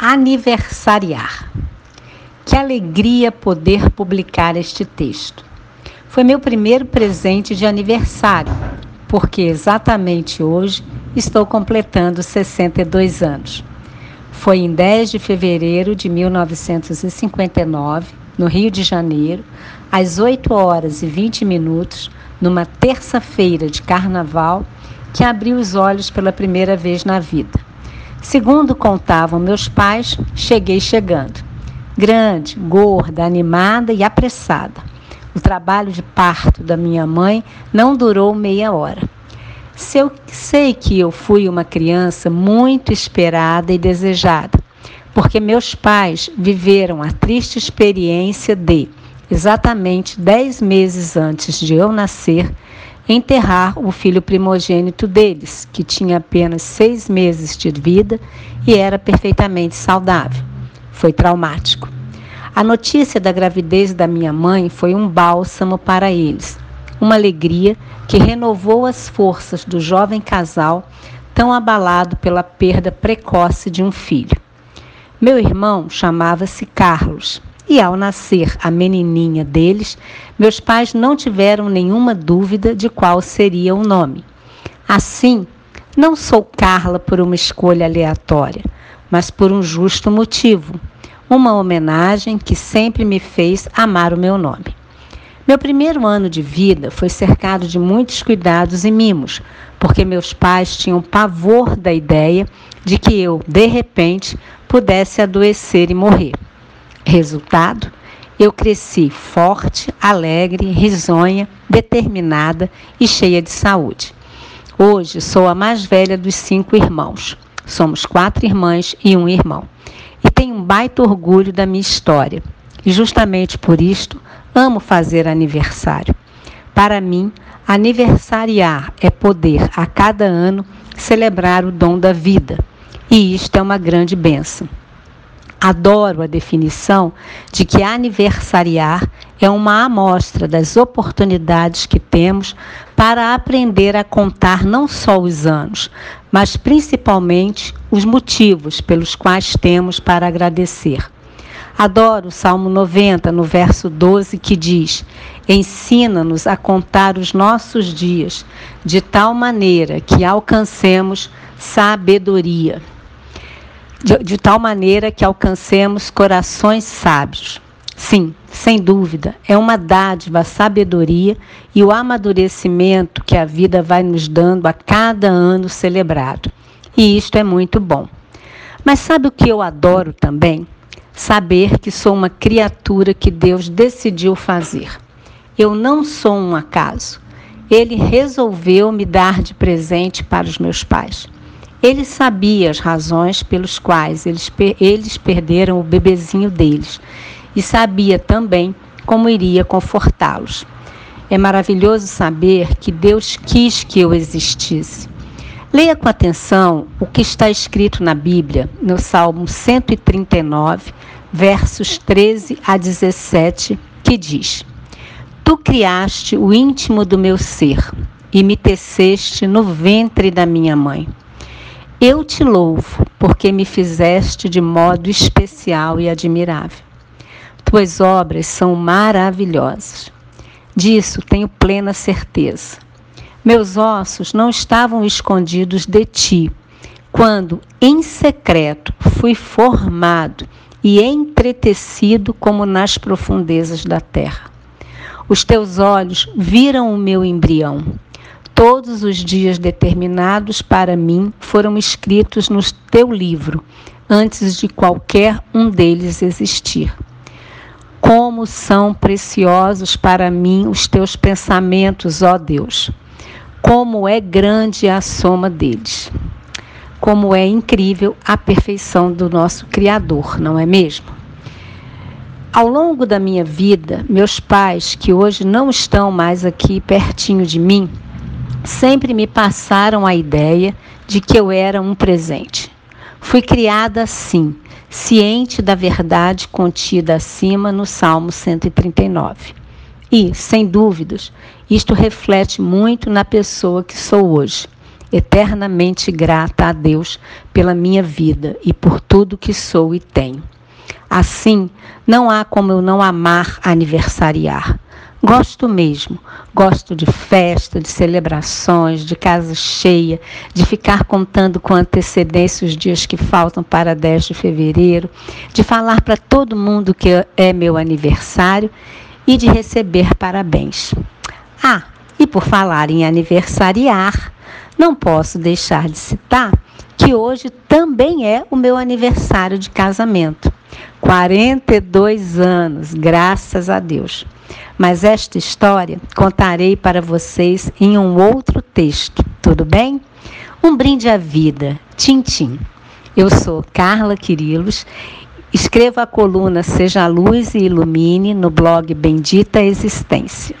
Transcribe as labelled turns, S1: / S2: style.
S1: aniversariar. Que alegria poder publicar este texto. Foi meu primeiro presente de aniversário, porque exatamente hoje estou completando 62 anos. Foi em 10 de fevereiro de 1959, no Rio de Janeiro, às 8 horas e 20 minutos, numa terça-feira de carnaval, que abri os olhos pela primeira vez na vida. Segundo contavam meus pais, cheguei chegando. Grande, gorda, animada e apressada. O trabalho de parto da minha mãe não durou meia hora. Se eu sei que eu fui uma criança muito esperada e desejada, porque meus pais viveram a triste experiência de, exatamente dez meses antes de eu nascer, enterrar o filho primogênito deles, que tinha apenas seis meses de vida e era perfeitamente saudável. Foi traumático. A notícia da gravidez da minha mãe foi um bálsamo para eles, uma alegria que renovou as forças do jovem casal tão abalado pela perda precoce de um filho. Meu irmão chamava-se Carlos e ao nascer a menininha deles, meus pais não tiveram nenhuma dúvida de qual seria o nome. Assim, não sou Carla por uma escolha aleatória, mas por um justo motivo, uma homenagem que sempre me fez amar o meu nome. Meu primeiro ano de vida foi cercado de muitos cuidados e mimos, porque meus pais tinham pavor da ideia de que eu, de repente, pudesse adoecer e morrer. Resultado: eu cresci forte, alegre, risonha, determinada e cheia de saúde. Hoje sou a mais velha dos cinco irmãos. Somos quatro irmãs e um irmão. E tenho um baita orgulho da minha história. E justamente por isto amo fazer aniversário. Para mim, aniversariar é poder a cada ano celebrar o dom da vida. E isto é uma grande benção. Adoro a definição de que aniversariar é uma amostra das oportunidades que temos para aprender a contar não só os anos, mas principalmente os motivos pelos quais temos para agradecer. Adoro o Salmo 90, no verso 12, que diz: Ensina-nos a contar os nossos dias, de tal maneira que alcancemos sabedoria de, de tal maneira que alcancemos corações sábios. Sim, sem dúvida, é uma dádiva a sabedoria e o amadurecimento que a vida vai nos dando a cada ano celebrado. E isto é muito bom. Mas sabe o que eu adoro também? Saber que sou uma criatura que Deus decidiu fazer. Eu não sou um acaso. Ele resolveu me dar de presente para os meus pais. Ele sabia as razões pelas quais eles, eles perderam o bebezinho deles e sabia também como iria confortá-los. É maravilhoso saber que Deus quis que eu existisse. Leia com atenção o que está escrito na Bíblia, no Salmo 139, versos 13 a 17, que diz: Tu criaste o íntimo do meu ser e me teceste no ventre da minha mãe. Eu te louvo, porque me fizeste de modo especial e admirável. Tuas obras são maravilhosas. Disso tenho plena certeza. Meus ossos não estavam escondidos de ti, quando em secreto fui formado e entretecido como nas profundezas da terra. Os teus olhos viram o meu embrião Todos os dias determinados para mim foram escritos no teu livro, antes de qualquer um deles existir. Como são preciosos para mim os teus pensamentos, ó Deus! Como é grande a soma deles! Como é incrível a perfeição do nosso Criador, não é mesmo? Ao longo da minha vida, meus pais, que hoje não estão mais aqui pertinho de mim, sempre me passaram a ideia de que eu era um presente. Fui criada assim, ciente da verdade contida acima no Salmo 139. E, sem dúvidas, isto reflete muito na pessoa que sou hoje. eternamente grata a Deus pela minha vida e por tudo que sou e tenho. Assim, não há como eu não amar aniversariar. Gosto mesmo. Gosto de festa, de celebrações, de casa cheia, de ficar contando com antecedência os dias que faltam para 10 de fevereiro, de falar para todo mundo que é meu aniversário e de receber parabéns. Ah, e por falar em aniversariar, não posso deixar de citar que hoje também é o meu aniversário de casamento. 42 anos, graças a Deus. Mas esta história contarei para vocês em um outro texto, tudo bem? Um brinde à vida, Tintim. Eu sou Carla Quirilos, escrevo a coluna Seja Luz e Ilumine no blog Bendita Existência.